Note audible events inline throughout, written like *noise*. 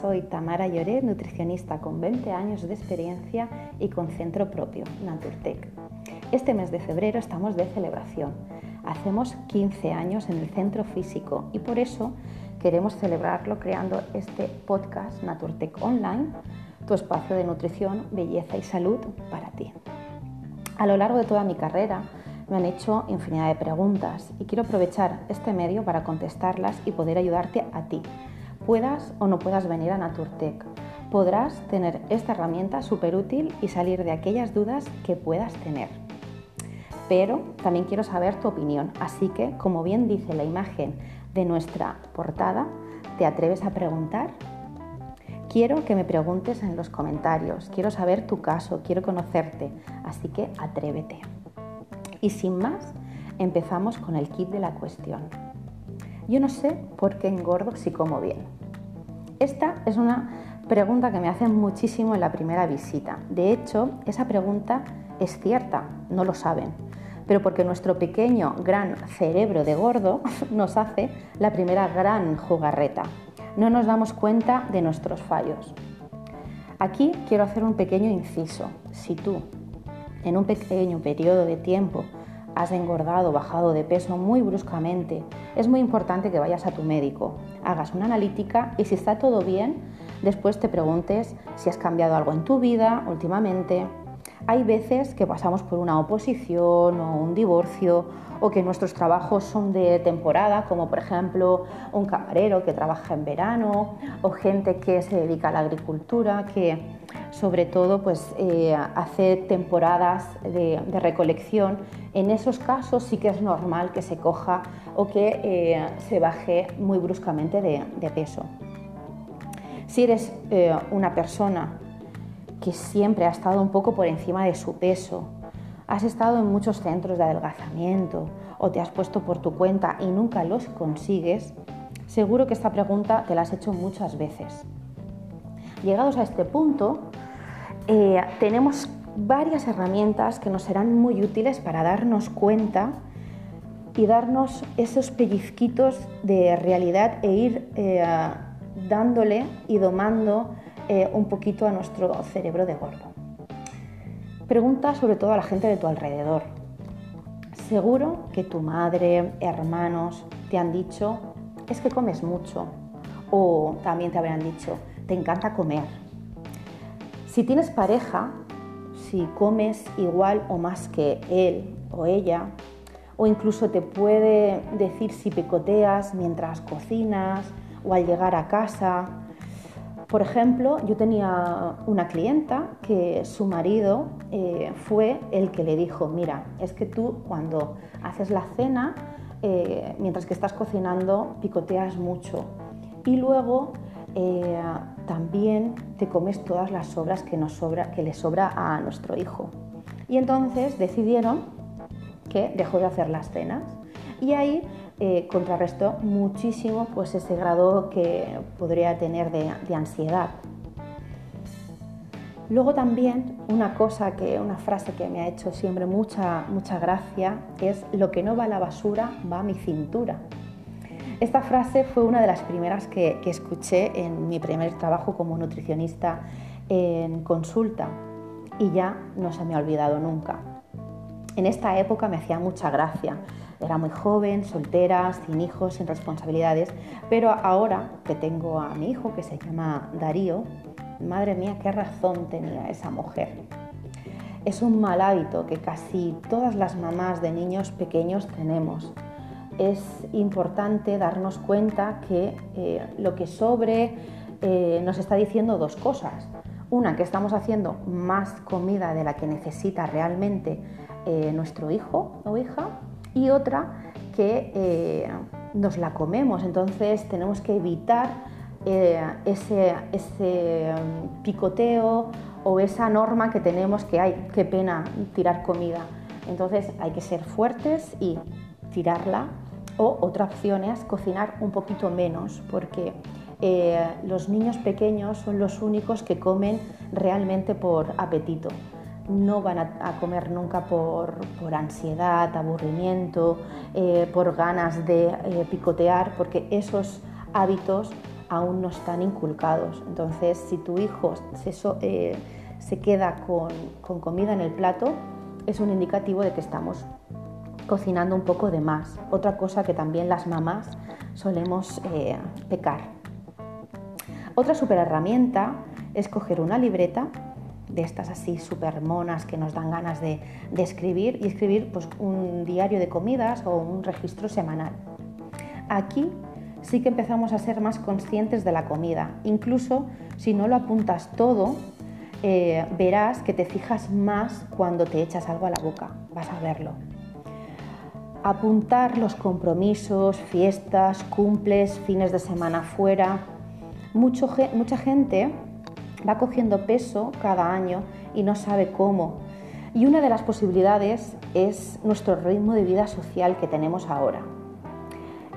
soy Tamara Lloret, nutricionista con 20 años de experiencia y con centro propio, Naturtec. Este mes de febrero estamos de celebración. Hacemos 15 años en el centro físico y por eso queremos celebrarlo creando este podcast Naturtec Online, tu espacio de nutrición, belleza y salud para ti. A lo largo de toda mi carrera me han hecho infinidad de preguntas y quiero aprovechar este medio para contestarlas y poder ayudarte a ti puedas o no puedas venir a Naturtec. Podrás tener esta herramienta súper útil y salir de aquellas dudas que puedas tener. Pero también quiero saber tu opinión, así que, como bien dice la imagen de nuestra portada, ¿te atreves a preguntar? Quiero que me preguntes en los comentarios, quiero saber tu caso, quiero conocerte, así que atrévete. Y sin más, empezamos con el kit de la cuestión. Yo no sé por qué engordo si como bien. Esta es una pregunta que me hacen muchísimo en la primera visita. De hecho, esa pregunta es cierta, no lo saben, pero porque nuestro pequeño gran cerebro de gordo *laughs* nos hace la primera gran jugarreta. No nos damos cuenta de nuestros fallos. Aquí quiero hacer un pequeño inciso. Si tú, en un pequeño periodo de tiempo, has engordado, bajado de peso muy bruscamente, es muy importante que vayas a tu médico, hagas una analítica y si está todo bien, después te preguntes si has cambiado algo en tu vida últimamente. Hay veces que pasamos por una oposición o un divorcio o que nuestros trabajos son de temporada, como por ejemplo un camarero que trabaja en verano o gente que se dedica a la agricultura, que sobre todo pues, eh, hace temporadas de, recolección. En esos casos sí que es normal que se coja o que eh, se baje muy bruscamente de, peso. Si eres eh, una persona que siempre ha estado un poco por encima de su peso, has estado en muchos centros de adelgazamiento o te has puesto por tu cuenta y nunca los consigues, seguro que esta pregunta te la has hecho muchas veces. Llegados a este punto, eh, tenemos varias herramientas que nos serán muy útiles para darnos cuenta y darnos esos pellizquitos de realidad e ir eh, dándole y domando eh, un poquito a nuestro cerebro de gordo. Pregunta sobre todo a la gente de tu alrededor. Seguro que tu madre, hermanos te han dicho, es que comes mucho. O también te habrán dicho, te encanta comer. Si tienes pareja, si comes igual o más que él o ella, o incluso te puede decir si picoteas mientras cocinas o al llegar a casa, por ejemplo, yo tenía una clienta que su marido eh, fue el que le dijo, mira, es que tú cuando haces la cena, eh, mientras que estás cocinando, picoteas mucho. Y luego eh, también te comes todas las sobras que, nos sobra, que le sobra a nuestro hijo. Y entonces decidieron que dejó de hacer las cenas. Y ahí eh, contrarrestó muchísimo pues, ese grado que podría tener de, ansiedad. Luego también una cosa que, una frase que me ha hecho siempre mucha, mucha gracia es lo que no va a la basura va a mi cintura. Esta frase fue una de las primeras que, que escuché en mi primer trabajo como nutricionista en consulta y ya no se me ha olvidado nunca. En esta época me hacía mucha gracia era muy joven, soltera, sin hijos, sin responsabilidades, pero ahora que tengo a mi hijo que se llama Darío, madre mía, qué razón tenía esa mujer. Es un mal hábito que casi todas las mamás de niños pequeños tenemos. Es importante darnos cuenta que eh, lo que sobre eh, nos está diciendo dos cosas. Una, que estamos haciendo más comida de la que necesita realmente eh, nuestro hijo o hija y otra que eh, nos la comemos. Entonces tenemos que evitar eh, ese, mm, picoteo o esa norma que tenemos que hay, qué pena tirar comida. Entonces hay que ser fuertes y tirarla. O otra opción es cocinar un poquito menos porque eh, los niños pequeños son los únicos que comen realmente por apetito no van a, comer nunca por, ansiedad, aburrimiento, eh, por ganas de eh, picotear, porque esos hábitos aún no están inculcados. Entonces, si tu hijo se, eh, se queda con, con comida en el plato, es un indicativo de que estamos cocinando un poco de más. Otra cosa que también las mamás solemos pecar. Otra super herramienta es coger una libreta de estas así super monas que nos dan ganas de, escribir y escribir pues, un diario de comidas o un registro semanal. Aquí sí que empezamos a ser más conscientes de la comida. Incluso si no lo apuntas todo, eh, verás que te fijas más cuando te echas algo a la boca. Vas a verlo. Apuntar los compromisos, fiestas, cumples, fines de semana fuera. mucha gente va cogiendo peso cada año y no sabe cómo. Y una de las posibilidades es nuestro ritmo de vida social que tenemos ahora.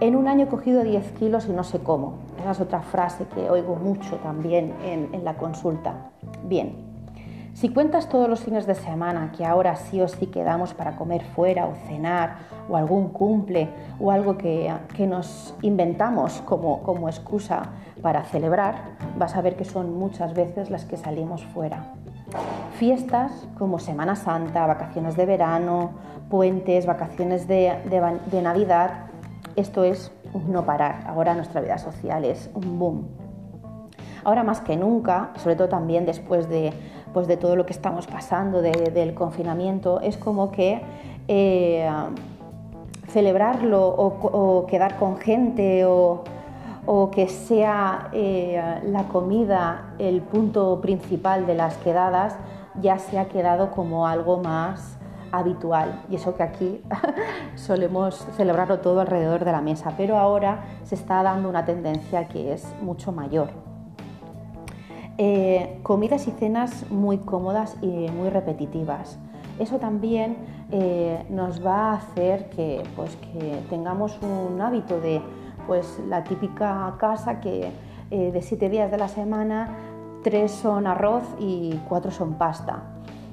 En un año he cogido 10 kilos y no sé cómo. Esa es otra frase que oigo mucho también en, en la consulta. Bien, si cuentas todos los fines de semana que ahora sí o sí quedamos para comer fuera o cenar o algún cumple o algo que, nos inventamos como, como excusa para celebrar, vas a ver que son muchas veces las que salimos fuera. Fiestas como Semana Santa, vacaciones de verano, puentes, vacaciones de, de Navidad, esto es no parar. Ahora nuestra vida social es un boom. Ahora más que nunca, sobre todo también después de pues de todo lo que estamos pasando, del confinamiento, es como que eh, celebrarlo o, quedar con gente o, que sea eh, la comida el punto principal de las quedadas, ya se ha quedado como algo más habitual y eso que aquí *laughs* solemos celebrarlo todo alrededor de la mesa, pero ahora se está dando una tendencia que es mucho mayor. Eh, comidas y cenas muy cómodas y muy repetitivas. Eso también eh, nos va a hacer que, pues, que, tengamos un hábito de pues, la típica casa que eh, de siete días de la semana, tres son arroz y cuatro son pasta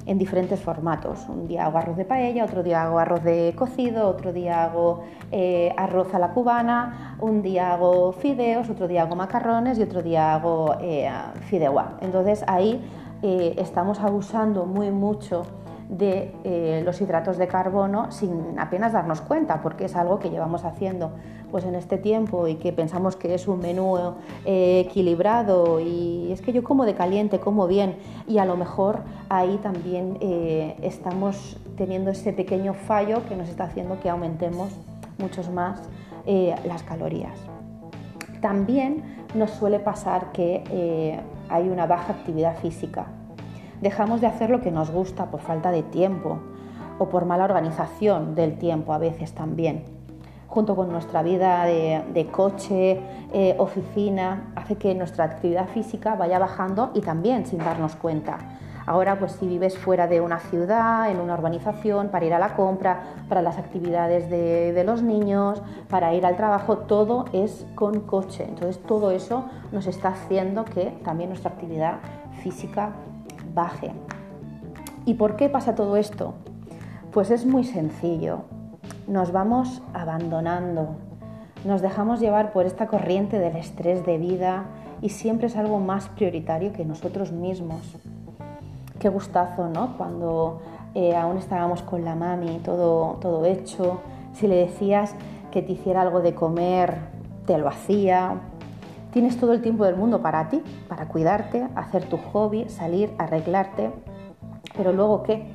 en diferentes formatos. Un día hago arroz de paella, otro día hago arroz de cocido, otro día hago eh, arroz a la cubana, un día hago fideos, otro día hago macarrones y otro día hago eh, fideuá. Entonces ahí eh, estamos abusando muy mucho de eh, los hidratos de carbono sin apenas darnos cuenta, porque es algo que llevamos haciendo pues en este tiempo y que pensamos que es un menú eh, equilibrado y es que yo como de caliente, como bien y a lo mejor ahí también eh, estamos teniendo ese pequeño fallo que nos está haciendo que aumentemos muchos más las calorías. También nos suele pasar que hay una baja actividad física dejamos de hacer lo que nos gusta por falta de tiempo o por mala organización del tiempo a veces también. Junto con nuestra vida de, coche, eh, oficina, hace que nuestra actividad física vaya bajando y también sin darnos cuenta. Ahora, pues si vives fuera de una ciudad, en una urbanización, para ir a la compra, para las actividades de, de, los niños, para ir al trabajo, todo es con coche. Entonces, todo eso nos está haciendo que también nuestra actividad física baje. ¿Y por qué pasa todo esto? Pues es muy sencillo. Nos vamos abandonando, nos dejamos llevar por esta corriente del estrés de vida y siempre es algo más prioritario que nosotros mismos. Qué gustazo, ¿no? Cuando eh, aún estábamos con la mami, todo, todo hecho, si le decías que te hiciera algo de comer, te lo hacía, Tienes todo el tiempo del mundo para ti, para cuidarte, hacer tu hobby, salir, arreglarte. Pero luego, ¿qué?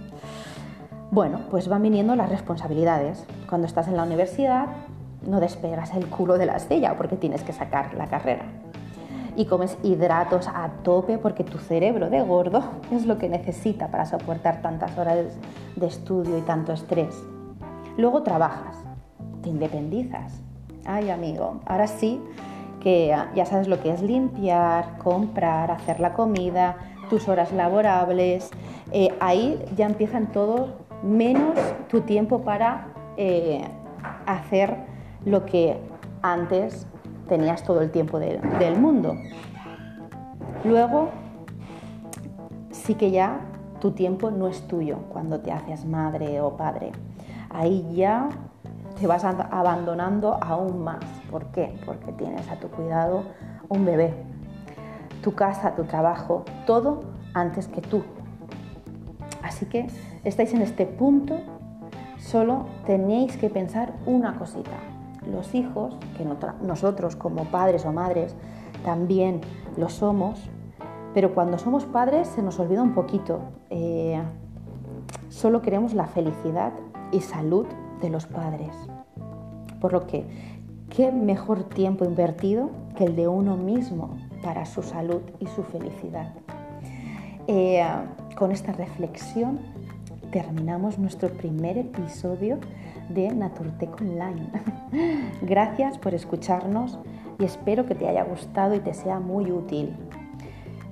Bueno, pues van viniendo las responsabilidades. Cuando estás en la universidad, no despegas el culo de la silla porque tienes que sacar la carrera. Y comes hidratos a tope porque tu cerebro de gordo *laughs* es lo que necesita para soportar tantas horas de estudio y tanto estrés. Luego trabajas, te independizas. Ay, amigo, ahora sí que ya sabes lo que es limpiar, comprar, hacer la comida, tus horas laborables. Eh, ahí ya empiezan todo menos tu tiempo para eh, hacer lo que antes tenías todo el tiempo del mundo. Luego, sí que ya tu tiempo no es tuyo cuando te haces madre o padre. Ahí ya te vas abandonando aún más. ¿Por qué? Porque tienes a tu cuidado un bebé. Tu casa, tu trabajo, todo antes que tú. Así que estáis en este punto, solo tenéis que pensar una cosita. Los hijos, que nosotros como padres o madres también lo somos, pero cuando somos padres se nos olvida un poquito. Eh, solo queremos la felicidad y salud de los padres. Por lo que, ¿qué mejor tiempo invertido que el de uno mismo para su salud y su felicidad? Eh, con esta reflexión terminamos nuestro primer episodio de Naturtec Online. *laughs* Gracias por escucharnos y espero que te haya gustado y te sea muy útil.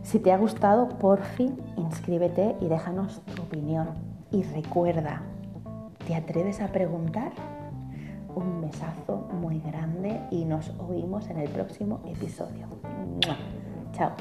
Si te ha gustado, por fin inscríbete y déjanos tu opinión. Y recuerda, ¿te atreves a preguntar? Un besazo muy grande y nos oímos en el próximo episodio. Chao.